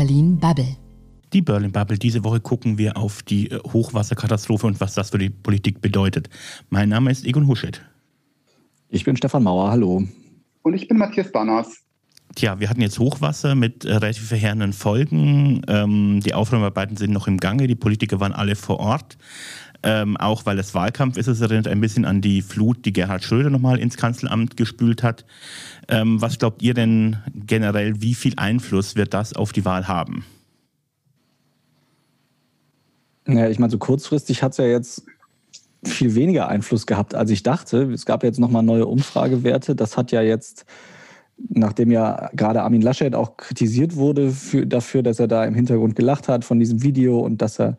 Berlin Bubble. Die Berlin Bubble. Diese Woche gucken wir auf die äh, Hochwasserkatastrophe und was das für die Politik bedeutet. Mein Name ist Egon Huschet. Ich bin Stefan Mauer, hallo. Und ich bin Matthias Banners. Tja, wir hatten jetzt Hochwasser mit äh, relativ verheerenden Folgen. Ähm, die Aufräumarbeiten sind noch im Gange. Die Politiker waren alle vor Ort. Ähm, auch weil es Wahlkampf ist, es erinnert ein bisschen an die Flut, die Gerhard Schröder nochmal ins Kanzleramt gespült hat. Ähm, was glaubt ihr denn generell, wie viel Einfluss wird das auf die Wahl haben? Ja, ich meine, so kurzfristig hat es ja jetzt viel weniger Einfluss gehabt, als ich dachte. Es gab jetzt nochmal neue Umfragewerte. Das hat ja jetzt, nachdem ja gerade Armin Laschet auch kritisiert wurde für, dafür, dass er da im Hintergrund gelacht hat von diesem Video und dass er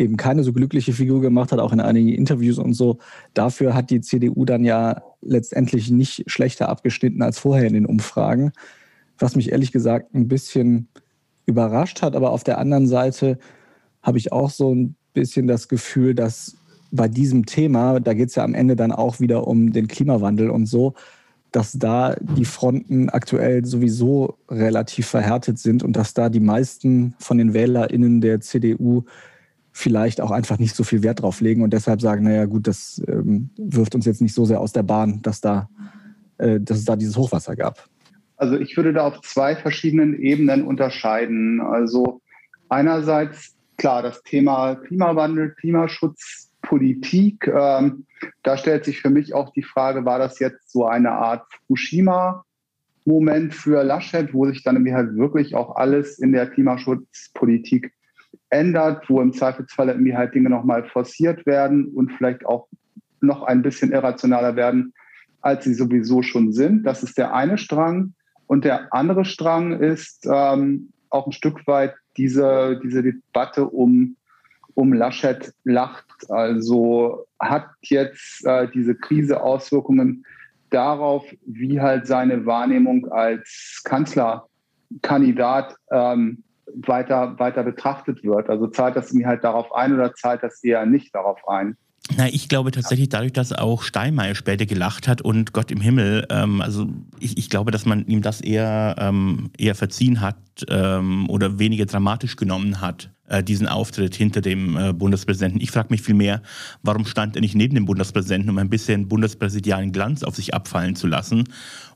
eben keine so glückliche Figur gemacht hat, auch in einigen Interviews und so. Dafür hat die CDU dann ja letztendlich nicht schlechter abgeschnitten als vorher in den Umfragen, was mich ehrlich gesagt ein bisschen überrascht hat. Aber auf der anderen Seite habe ich auch so ein bisschen das Gefühl, dass bei diesem Thema, da geht es ja am Ende dann auch wieder um den Klimawandel und so, dass da die Fronten aktuell sowieso relativ verhärtet sind und dass da die meisten von den WählerInnen der CDU vielleicht auch einfach nicht so viel Wert drauf legen und deshalb sagen, naja gut, das ähm, wirft uns jetzt nicht so sehr aus der Bahn, dass, da, äh, dass es da dieses Hochwasser gab. Also ich würde da auf zwei verschiedenen Ebenen unterscheiden. Also einerseits klar das Thema Klimawandel, Klimaschutz, Politik. Ähm, da stellt sich für mich auch die Frage, war das jetzt so eine Art Fukushima-Moment für Laschet, wo sich dann halt wirklich auch alles in der Klimaschutzpolitik ändert, wo im Zweifelsfall irgendwie halt Dinge nochmal forciert werden und vielleicht auch noch ein bisschen irrationaler werden, als sie sowieso schon sind. Das ist der eine Strang. Und der andere Strang ist ähm, auch ein Stück weit diese, diese Debatte um, um Laschet lacht. Also hat jetzt äh, diese Krise Auswirkungen darauf, wie halt seine Wahrnehmung als Kanzlerkandidat ähm, weiter, weiter betrachtet wird. Also zahlt das mir halt darauf ein oder zahlt das eher nicht darauf ein? Na, ich glaube tatsächlich dadurch, dass auch Steinmeier später gelacht hat und Gott im Himmel, ähm, also ich, ich, glaube, dass man ihm das eher, ähm, eher verziehen hat ähm, oder weniger dramatisch genommen hat, äh, diesen Auftritt hinter dem äh, Bundespräsidenten. Ich frage mich vielmehr, warum stand er nicht neben dem Bundespräsidenten, um ein bisschen bundespräsidialen Glanz auf sich abfallen zu lassen?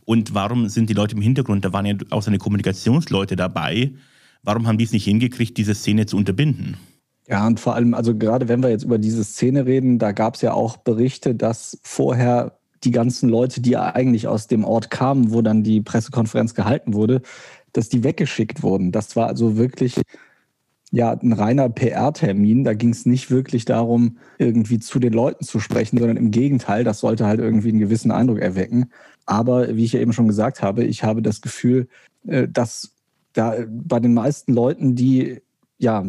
Und warum sind die Leute im Hintergrund, da waren ja auch seine Kommunikationsleute dabei, Warum haben die es nicht hingekriegt, diese Szene zu unterbinden? Ja, und vor allem, also gerade wenn wir jetzt über diese Szene reden, da gab es ja auch Berichte, dass vorher die ganzen Leute, die eigentlich aus dem Ort kamen, wo dann die Pressekonferenz gehalten wurde, dass die weggeschickt wurden. Das war also wirklich ja ein reiner PR-Termin. Da ging es nicht wirklich darum, irgendwie zu den Leuten zu sprechen, sondern im Gegenteil, das sollte halt irgendwie einen gewissen Eindruck erwecken. Aber wie ich ja eben schon gesagt habe, ich habe das Gefühl, äh, dass da bei den meisten Leuten, die ja,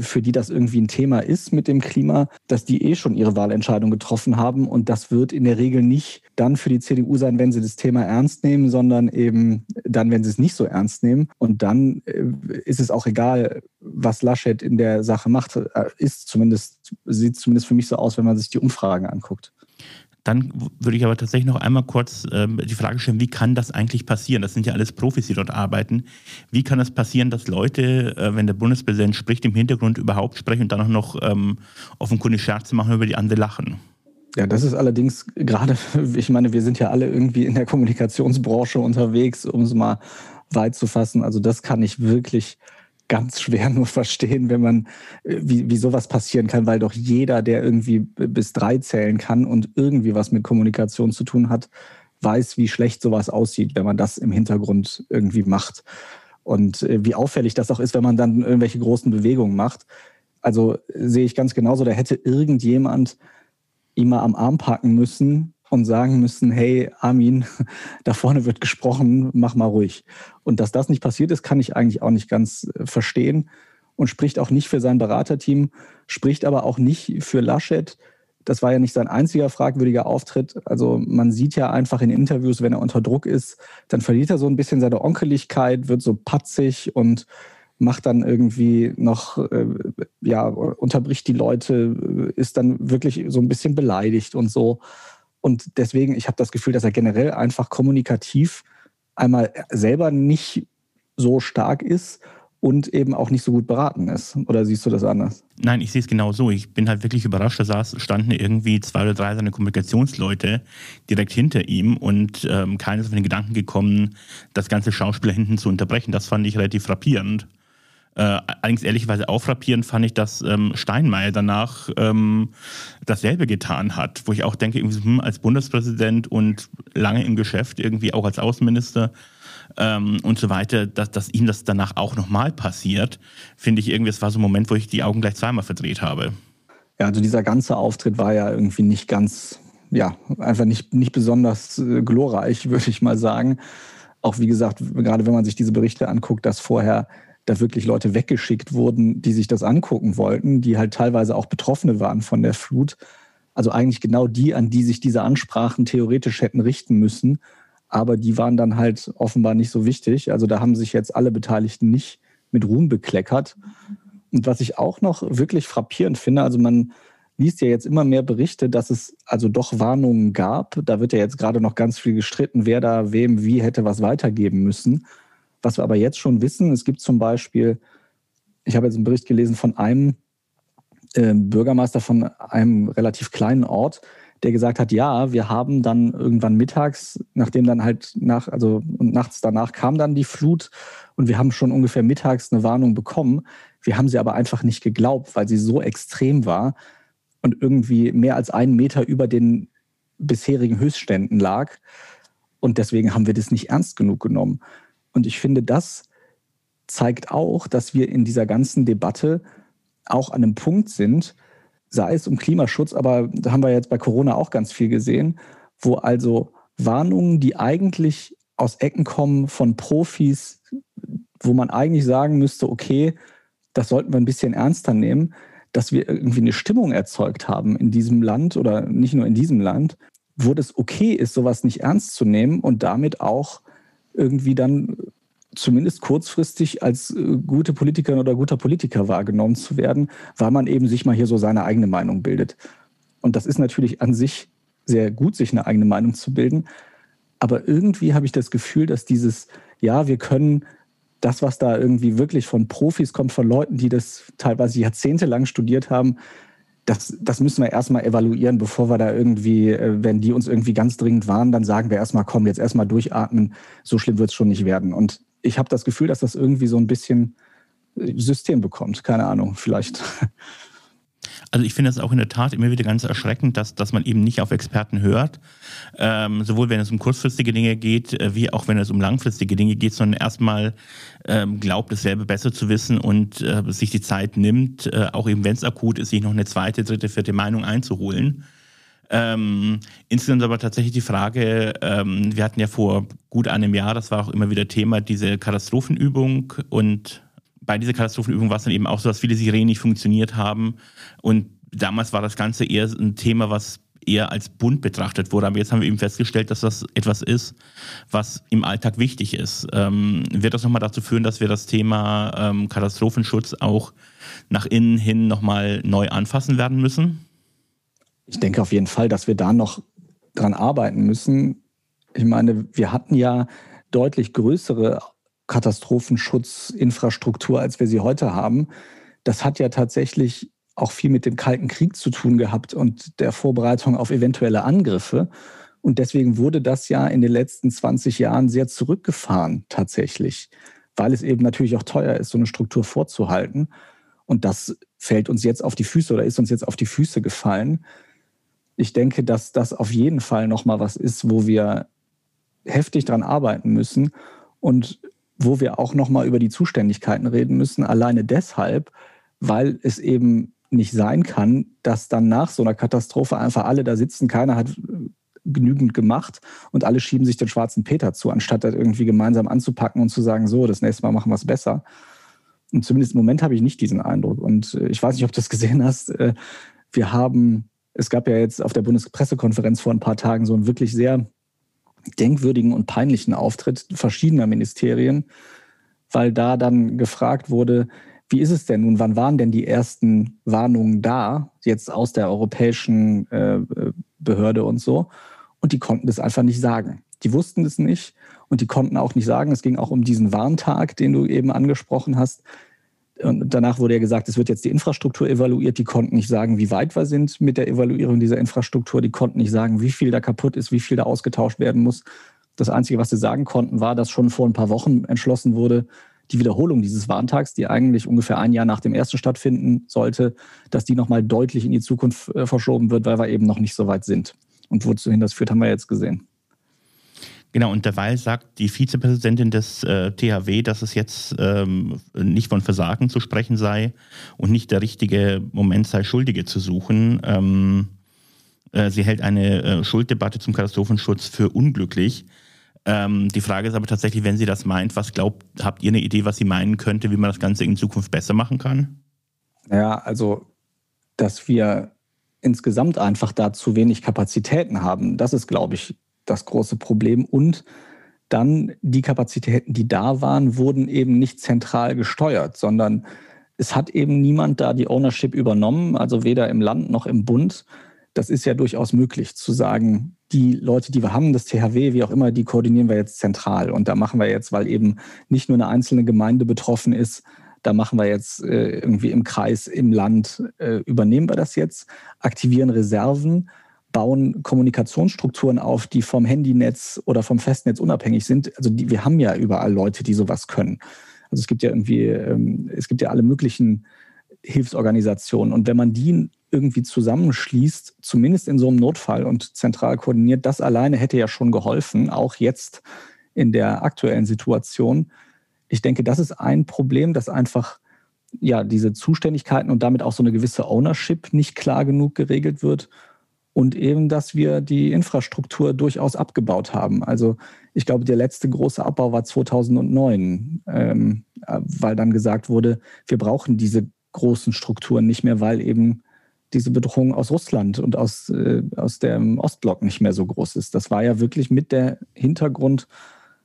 für die das irgendwie ein Thema ist mit dem Klima, dass die eh schon ihre Wahlentscheidung getroffen haben. Und das wird in der Regel nicht dann für die CDU sein, wenn sie das Thema ernst nehmen, sondern eben dann, wenn sie es nicht so ernst nehmen. Und dann äh, ist es auch egal, was Laschet in der Sache macht. Äh, ist zumindest, sieht zumindest für mich so aus, wenn man sich die Umfragen anguckt. Dann würde ich aber tatsächlich noch einmal kurz ähm, die Frage stellen, wie kann das eigentlich passieren? Das sind ja alles Profis, die dort arbeiten. Wie kann es das passieren, dass Leute, äh, wenn der Bundespräsident spricht, im Hintergrund überhaupt sprechen und dann auch noch ähm, offenkundig Scherze machen, über die andere lachen? Ja, das ist allerdings gerade, ich meine, wir sind ja alle irgendwie in der Kommunikationsbranche unterwegs, um es mal weit zu fassen. Also das kann ich wirklich ganz schwer nur verstehen, wenn man, äh, wie, wie sowas passieren kann, weil doch jeder, der irgendwie bis drei zählen kann und irgendwie was mit Kommunikation zu tun hat, weiß, wie schlecht sowas aussieht, wenn man das im Hintergrund irgendwie macht. Und äh, wie auffällig das auch ist, wenn man dann irgendwelche großen Bewegungen macht. Also sehe ich ganz genauso, da hätte irgendjemand ihn mal am Arm packen müssen und sagen müssen, hey Armin, da vorne wird gesprochen, mach mal ruhig. Und dass das nicht passiert ist, kann ich eigentlich auch nicht ganz äh, verstehen und spricht auch nicht für sein Beraterteam, spricht aber auch nicht für Laschet. Das war ja nicht sein einziger fragwürdiger Auftritt. Also man sieht ja einfach in Interviews, wenn er unter Druck ist, dann verliert er so ein bisschen seine Onkeligkeit, wird so patzig und macht dann irgendwie noch, äh, ja, unterbricht die Leute, äh, ist dann wirklich so ein bisschen beleidigt und so. Und deswegen, ich habe das Gefühl, dass er generell einfach kommunikativ einmal selber nicht so stark ist und eben auch nicht so gut beraten ist. Oder siehst du das anders? Nein, ich sehe es genau so. Ich bin halt wirklich überrascht. Da saß, standen irgendwie zwei oder drei seiner Kommunikationsleute direkt hinter ihm und ähm, keiner ist auf den Gedanken gekommen, das ganze Schauspieler hinten zu unterbrechen. Das fand ich relativ frappierend. Äh, allerdings ehrlicherweise auch frappierend fand ich, dass ähm, Steinmeier danach ähm, dasselbe getan hat, wo ich auch denke, hm, als Bundespräsident und lange im Geschäft, irgendwie auch als Außenminister, ähm, und so weiter, dass, dass ihm das danach auch nochmal passiert, finde ich irgendwie, es war so ein Moment, wo ich die Augen gleich zweimal verdreht habe. Ja, also dieser ganze Auftritt war ja irgendwie nicht ganz, ja, einfach nicht, nicht besonders äh, glorreich, würde ich mal sagen. Auch wie gesagt, gerade wenn man sich diese Berichte anguckt, dass vorher da wirklich Leute weggeschickt wurden, die sich das angucken wollten, die halt teilweise auch Betroffene waren von der Flut. Also eigentlich genau die, an die sich diese Ansprachen theoretisch hätten richten müssen aber die waren dann halt offenbar nicht so wichtig. Also da haben sich jetzt alle Beteiligten nicht mit Ruhm bekleckert. Und was ich auch noch wirklich frappierend finde, also man liest ja jetzt immer mehr Berichte, dass es also doch Warnungen gab. Da wird ja jetzt gerade noch ganz viel gestritten, wer da wem wie hätte was weitergeben müssen. Was wir aber jetzt schon wissen, es gibt zum Beispiel, ich habe jetzt einen Bericht gelesen von einem äh, Bürgermeister von einem relativ kleinen Ort, der gesagt hat, ja, wir haben dann irgendwann mittags, nachdem dann halt nach, also und nachts danach kam dann die Flut und wir haben schon ungefähr mittags eine Warnung bekommen. Wir haben sie aber einfach nicht geglaubt, weil sie so extrem war und irgendwie mehr als einen Meter über den bisherigen Höchstständen lag. Und deswegen haben wir das nicht ernst genug genommen. Und ich finde, das zeigt auch, dass wir in dieser ganzen Debatte auch an einem Punkt sind, sei es um Klimaschutz, aber da haben wir jetzt bei Corona auch ganz viel gesehen, wo also Warnungen, die eigentlich aus Ecken kommen von Profis, wo man eigentlich sagen müsste, okay, das sollten wir ein bisschen ernster nehmen, dass wir irgendwie eine Stimmung erzeugt haben in diesem Land oder nicht nur in diesem Land, wo das okay ist, sowas nicht ernst zu nehmen und damit auch irgendwie dann zumindest kurzfristig als äh, gute Politikerin oder guter Politiker wahrgenommen zu werden, weil man eben sich mal hier so seine eigene Meinung bildet. Und das ist natürlich an sich sehr gut, sich eine eigene Meinung zu bilden. Aber irgendwie habe ich das Gefühl, dass dieses, ja, wir können das, was da irgendwie wirklich von Profis kommt, von Leuten, die das teilweise jahrzehntelang studiert haben, das, das müssen wir erstmal evaluieren, bevor wir da irgendwie, äh, wenn die uns irgendwie ganz dringend waren, dann sagen wir erstmal, komm, jetzt erstmal durchatmen, so schlimm wird es schon nicht werden. Und ich habe das Gefühl, dass das irgendwie so ein bisschen äh, System bekommt. Keine Ahnung, vielleicht. Also ich finde es auch in der Tat immer wieder ganz erschreckend, dass, dass man eben nicht auf Experten hört, ähm, sowohl wenn es um kurzfristige Dinge geht, äh, wie auch wenn es um langfristige Dinge geht, sondern erstmal ähm, glaubt, es selber besser zu wissen und äh, sich die Zeit nimmt, äh, auch eben wenn es akut ist, sich noch eine zweite, dritte, vierte Meinung einzuholen. Ähm, insgesamt aber tatsächlich die Frage, ähm, wir hatten ja vor gut einem Jahr, das war auch immer wieder Thema, diese Katastrophenübung und bei dieser Katastrophenübung war es dann eben auch so, dass viele Sirenen nicht funktioniert haben und damals war das Ganze eher ein Thema, was eher als bunt betrachtet wurde. Aber jetzt haben wir eben festgestellt, dass das etwas ist, was im Alltag wichtig ist. Ähm, wird das nochmal dazu führen, dass wir das Thema ähm, Katastrophenschutz auch nach innen hin nochmal neu anfassen werden müssen? Ich denke auf jeden Fall, dass wir da noch dran arbeiten müssen. Ich meine, wir hatten ja deutlich größere Katastrophenschutzinfrastruktur, als wir sie heute haben. Das hat ja tatsächlich auch viel mit dem Kalten Krieg zu tun gehabt und der Vorbereitung auf eventuelle Angriffe. Und deswegen wurde das ja in den letzten 20 Jahren sehr zurückgefahren tatsächlich, weil es eben natürlich auch teuer ist, so eine Struktur vorzuhalten. Und das fällt uns jetzt auf die Füße oder ist uns jetzt auf die Füße gefallen ich denke, dass das auf jeden Fall nochmal was ist, wo wir heftig dran arbeiten müssen und wo wir auch nochmal über die Zuständigkeiten reden müssen, alleine deshalb, weil es eben nicht sein kann, dass dann nach so einer Katastrophe einfach alle da sitzen, keiner hat genügend gemacht und alle schieben sich den schwarzen Peter zu, anstatt das irgendwie gemeinsam anzupacken und zu sagen, so, das nächste Mal machen wir es besser. Und zumindest im Moment habe ich nicht diesen Eindruck. Und äh, ich weiß nicht, ob du das gesehen hast. Äh, wir haben es gab ja jetzt auf der Bundespressekonferenz vor ein paar Tagen so einen wirklich sehr denkwürdigen und peinlichen Auftritt verschiedener Ministerien, weil da dann gefragt wurde, wie ist es denn nun, wann waren denn die ersten Warnungen da, jetzt aus der europäischen äh, Behörde und so? Und die konnten das einfach nicht sagen. Die wussten es nicht. Und die konnten auch nicht sagen, es ging auch um diesen Warntag, den du eben angesprochen hast. Und danach wurde ja gesagt, es wird jetzt die Infrastruktur evaluiert. Die konnten nicht sagen, wie weit wir sind mit der Evaluierung dieser Infrastruktur. Die konnten nicht sagen, wie viel da kaputt ist, wie viel da ausgetauscht werden muss. Das Einzige, was sie sagen konnten, war, dass schon vor ein paar Wochen entschlossen wurde, die Wiederholung dieses Warntags, die eigentlich ungefähr ein Jahr nach dem ersten stattfinden sollte, dass die nochmal deutlich in die Zukunft äh, verschoben wird, weil wir eben noch nicht so weit sind. Und wozu das führt, haben wir jetzt gesehen. Genau, und derweil sagt die Vizepräsidentin des äh, THW, dass es jetzt ähm, nicht von Versagen zu sprechen sei und nicht der richtige Moment sei, Schuldige zu suchen. Ähm, äh, sie hält eine äh, Schulddebatte zum Katastrophenschutz für unglücklich. Ähm, die Frage ist aber tatsächlich, wenn sie das meint, was glaubt, habt ihr eine Idee, was sie meinen könnte, wie man das Ganze in Zukunft besser machen kann? Ja, also, dass wir insgesamt einfach da zu wenig Kapazitäten haben, das ist, glaube ich, das große Problem. Und dann die Kapazitäten, die da waren, wurden eben nicht zentral gesteuert, sondern es hat eben niemand da die Ownership übernommen, also weder im Land noch im Bund. Das ist ja durchaus möglich zu sagen, die Leute, die wir haben, das THW, wie auch immer, die koordinieren wir jetzt zentral. Und da machen wir jetzt, weil eben nicht nur eine einzelne Gemeinde betroffen ist, da machen wir jetzt äh, irgendwie im Kreis, im Land, äh, übernehmen wir das jetzt, aktivieren Reserven, bauen Kommunikationsstrukturen auf, die vom Handynetz oder vom Festnetz unabhängig sind. Also die, wir haben ja überall Leute, die sowas können. Also es gibt ja irgendwie, ähm, es gibt ja alle möglichen Hilfsorganisationen. Und wenn man die irgendwie zusammenschließt, zumindest in so einem Notfall und zentral koordiniert, das alleine hätte ja schon geholfen, auch jetzt in der aktuellen Situation. Ich denke, das ist ein Problem, dass einfach ja diese Zuständigkeiten und damit auch so eine gewisse Ownership nicht klar genug geregelt wird und eben, dass wir die Infrastruktur durchaus abgebaut haben. Also ich glaube, der letzte große Abbau war 2009, ähm, weil dann gesagt wurde, wir brauchen diese großen Strukturen nicht mehr, weil eben diese Bedrohung aus Russland und aus, äh, aus dem Ostblock nicht mehr so groß ist. Das war ja wirklich mit der Hintergrund,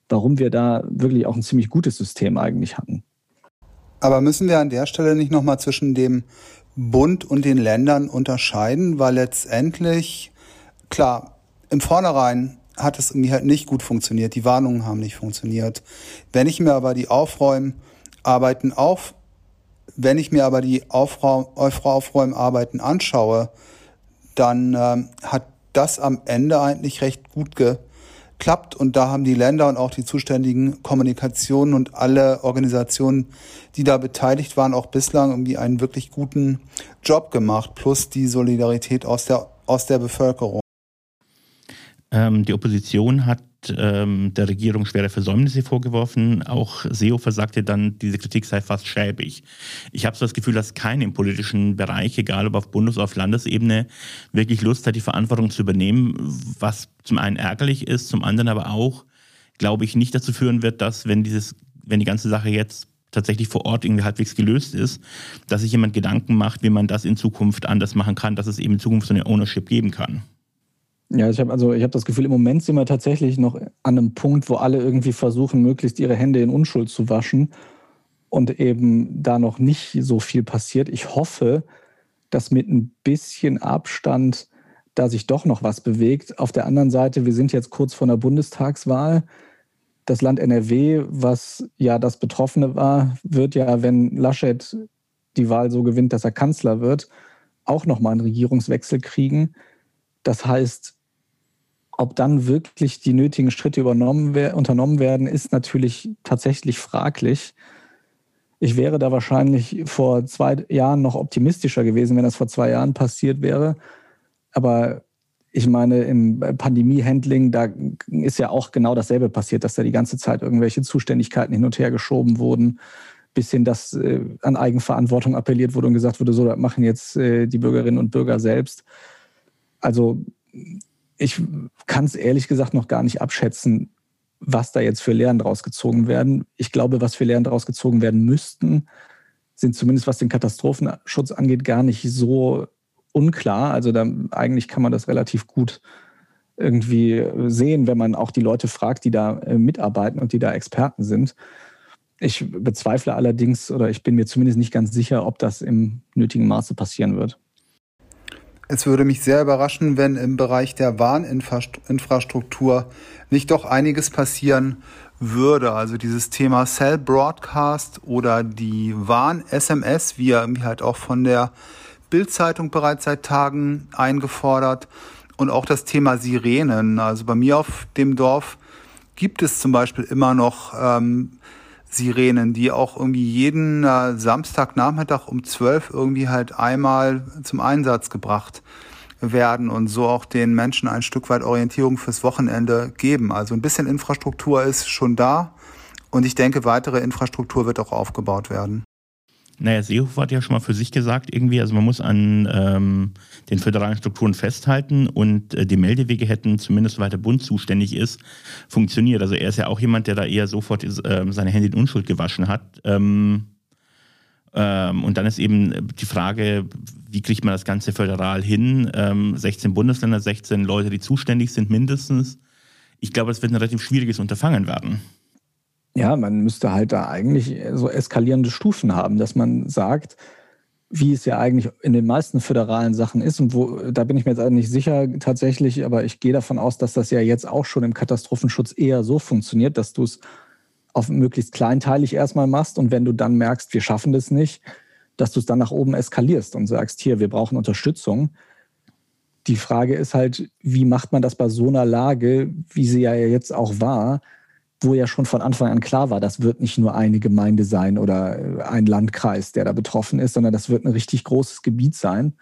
warum wir da wirklich auch ein ziemlich gutes System eigentlich hatten. Aber müssen wir an der Stelle nicht nochmal zwischen dem Bund und den Ländern unterscheiden, weil letztendlich, klar, im Vornherein hat es irgendwie halt nicht gut funktioniert, die Warnungen haben nicht funktioniert. Wenn ich mir aber die Aufräumarbeiten auf, wenn ich mir aber die Aufräum, Aufräumarbeiten anschaue, dann ähm, hat das am Ende eigentlich recht gut ge, klappt. Und da haben die Länder und auch die zuständigen Kommunikationen und alle Organisationen, die da beteiligt waren, auch bislang irgendwie einen wirklich guten Job gemacht, plus die Solidarität aus der, aus der Bevölkerung. Ähm, die Opposition hat ähm, der Regierung schwere Versäumnisse vorgeworfen. Auch Seehofer sagte dann, diese Kritik sei fast schäbig. Ich habe so das Gefühl, dass keiner im politischen Bereich, egal ob auf Bundes- oder auf Landesebene, wirklich Lust hat, die Verantwortung zu übernehmen, was zum einen ärgerlich ist, zum anderen aber auch, glaube ich, nicht dazu führen wird, dass, wenn dieses, wenn die ganze Sache jetzt tatsächlich vor Ort irgendwie halbwegs gelöst ist, dass sich jemand Gedanken macht, wie man das in Zukunft anders machen kann, dass es eben in Zukunft so eine Ownership geben kann. Ja, ich habe also ich habe das Gefühl, im Moment sind wir tatsächlich noch an einem Punkt, wo alle irgendwie versuchen, möglichst ihre Hände in Unschuld zu waschen und eben da noch nicht so viel passiert. Ich hoffe, dass mit ein bisschen Abstand da sich doch noch was bewegt. Auf der anderen Seite, wir sind jetzt kurz vor einer Bundestagswahl. Das Land NRW, was ja das Betroffene war, wird ja, wenn Laschet die Wahl so gewinnt, dass er Kanzler wird, auch nochmal einen Regierungswechsel kriegen. Das heißt, ob dann wirklich die nötigen Schritte übernommen, unternommen werden, ist natürlich tatsächlich fraglich. Ich wäre da wahrscheinlich vor zwei Jahren noch optimistischer gewesen, wenn das vor zwei Jahren passiert wäre. Aber ich meine, im Pandemie-Handling, da ist ja auch genau dasselbe passiert, dass da die ganze Zeit irgendwelche Zuständigkeiten hin und her geschoben wurden, bis hin, dass äh, an Eigenverantwortung appelliert wurde und gesagt wurde, so, das machen jetzt äh, die Bürgerinnen und Bürger selbst. Also ich kann es ehrlich gesagt noch gar nicht abschätzen, was da jetzt für Lehren draus gezogen werden. Ich glaube, was für Lehren draus gezogen werden müssten, sind zumindest was den Katastrophenschutz angeht, gar nicht so unklar. Also da, eigentlich kann man das relativ gut irgendwie sehen, wenn man auch die Leute fragt, die da äh, mitarbeiten und die da Experten sind. Ich bezweifle allerdings oder ich bin mir zumindest nicht ganz sicher, ob das im nötigen Maße passieren wird. Es würde mich sehr überraschen, wenn im Bereich der Warninfrastruktur nicht doch einiges passieren würde. Also dieses Thema Cell Broadcast oder die Warn-SMS, wie ja irgendwie halt auch von der Bildzeitung bereits seit Tagen eingefordert. Und auch das Thema Sirenen. Also bei mir auf dem Dorf gibt es zum Beispiel immer noch ähm, Sirenen, die auch irgendwie jeden äh, Samstagnachmittag um zwölf irgendwie halt einmal zum Einsatz gebracht werden und so auch den Menschen ein Stück weit Orientierung fürs Wochenende geben. Also ein bisschen Infrastruktur ist schon da und ich denke, weitere Infrastruktur wird auch aufgebaut werden. Naja, Seehofer hat ja schon mal für sich gesagt, irgendwie, also man muss an ähm, den föderalen Strukturen festhalten und äh, die Meldewege hätten, zumindest weil der Bund zuständig ist, funktioniert. Also er ist ja auch jemand, der da eher sofort äh, seine Hände in Unschuld gewaschen hat. Ähm, ähm, und dann ist eben die Frage, wie kriegt man das Ganze föderal hin? 16 ähm, Bundesländer, 16 Leute, die zuständig sind mindestens. Ich glaube, es wird ein relativ schwieriges Unterfangen werden. Ja, man müsste halt da eigentlich so eskalierende Stufen haben, dass man sagt, wie es ja eigentlich in den meisten föderalen Sachen ist und wo, da bin ich mir jetzt nicht sicher tatsächlich, aber ich gehe davon aus, dass das ja jetzt auch schon im Katastrophenschutz eher so funktioniert, dass du es auf möglichst kleinteilig erstmal machst und wenn du dann merkst, wir schaffen das nicht, dass du es dann nach oben eskalierst und sagst, hier, wir brauchen Unterstützung. Die Frage ist halt, wie macht man das bei so einer Lage, wie sie ja jetzt auch war, wo ja schon von Anfang an klar war, das wird nicht nur eine Gemeinde sein oder ein Landkreis, der da betroffen ist, sondern das wird ein richtig großes Gebiet sein.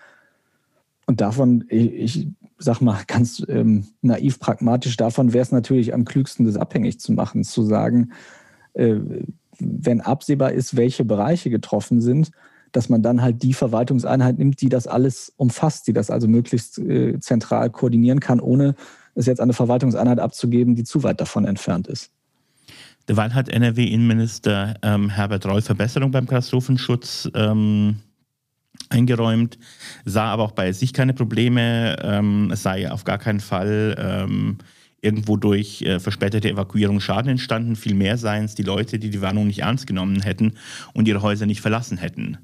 Und davon, ich, ich sag mal ganz ähm, naiv pragmatisch, davon wäre es natürlich am klügsten, das abhängig zu machen, zu sagen, äh, wenn absehbar ist, welche Bereiche getroffen sind, dass man dann halt die Verwaltungseinheit nimmt, die das alles umfasst, die das also möglichst äh, zentral koordinieren kann, ohne es jetzt an eine Verwaltungseinheit abzugeben, die zu weit davon entfernt ist. Derweil hat NRW-Innenminister ähm, Herbert Reul Verbesserung beim Katastrophenschutz ähm, eingeräumt, sah aber auch bei sich keine Probleme. Ähm, es sei auf gar keinen Fall ähm, irgendwo durch äh, verspätete Evakuierung Schaden entstanden. Vielmehr seien es die Leute, die die Warnung nicht ernst genommen hätten und ihre Häuser nicht verlassen hätten.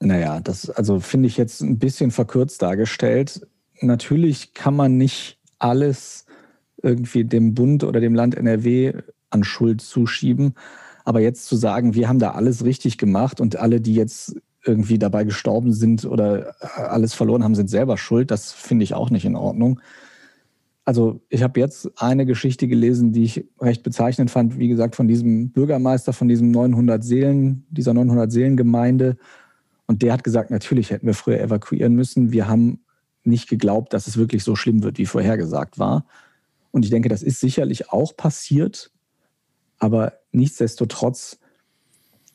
Naja, das also finde ich jetzt ein bisschen verkürzt dargestellt. Natürlich kann man nicht alles irgendwie dem Bund oder dem Land NRW an Schuld zuschieben. Aber jetzt zu sagen, wir haben da alles richtig gemacht und alle, die jetzt irgendwie dabei gestorben sind oder alles verloren haben, sind selber schuld, das finde ich auch nicht in Ordnung. Also ich habe jetzt eine Geschichte gelesen, die ich recht bezeichnend fand, wie gesagt, von diesem Bürgermeister, von diesem 900 Seelen, dieser 900 Seelengemeinde. Und der hat gesagt, natürlich hätten wir früher evakuieren müssen. Wir haben nicht geglaubt, dass es wirklich so schlimm wird, wie vorhergesagt war. Und ich denke, das ist sicherlich auch passiert. Aber nichtsdestotrotz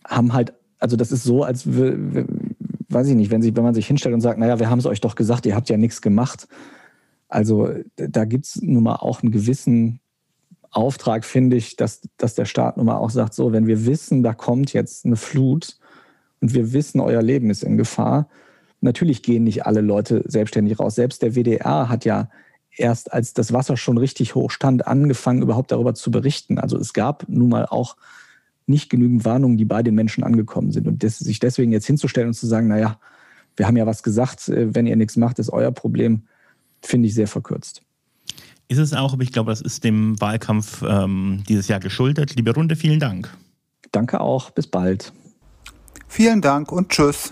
haben halt, also das ist so, als weiß ich nicht, wenn, sie, wenn man sich hinstellt und sagt, naja, wir haben es euch doch gesagt, ihr habt ja nichts gemacht also da gibt es nun mal auch einen gewissen Auftrag, finde ich, dass, dass der Staat nun mal auch sagt, so, wenn wir wissen, da kommt jetzt eine Flut und wir wissen, euer Leben ist in Gefahr, natürlich gehen nicht alle Leute selbstständig raus. Selbst der WDR hat ja erst, als das Wasser schon richtig hoch stand, angefangen, überhaupt darüber zu berichten. Also es gab nun mal auch nicht genügend Warnungen, die bei den Menschen angekommen sind. Und das, sich deswegen jetzt hinzustellen und zu sagen, naja, wir haben ja was gesagt, äh, wenn ihr nichts macht, ist euer Problem finde ich sehr verkürzt. Ist es auch, aber ich glaube, das ist dem Wahlkampf ähm, dieses Jahr geschuldet. Liebe Runde, vielen Dank. Danke auch, bis bald. Vielen Dank und tschüss.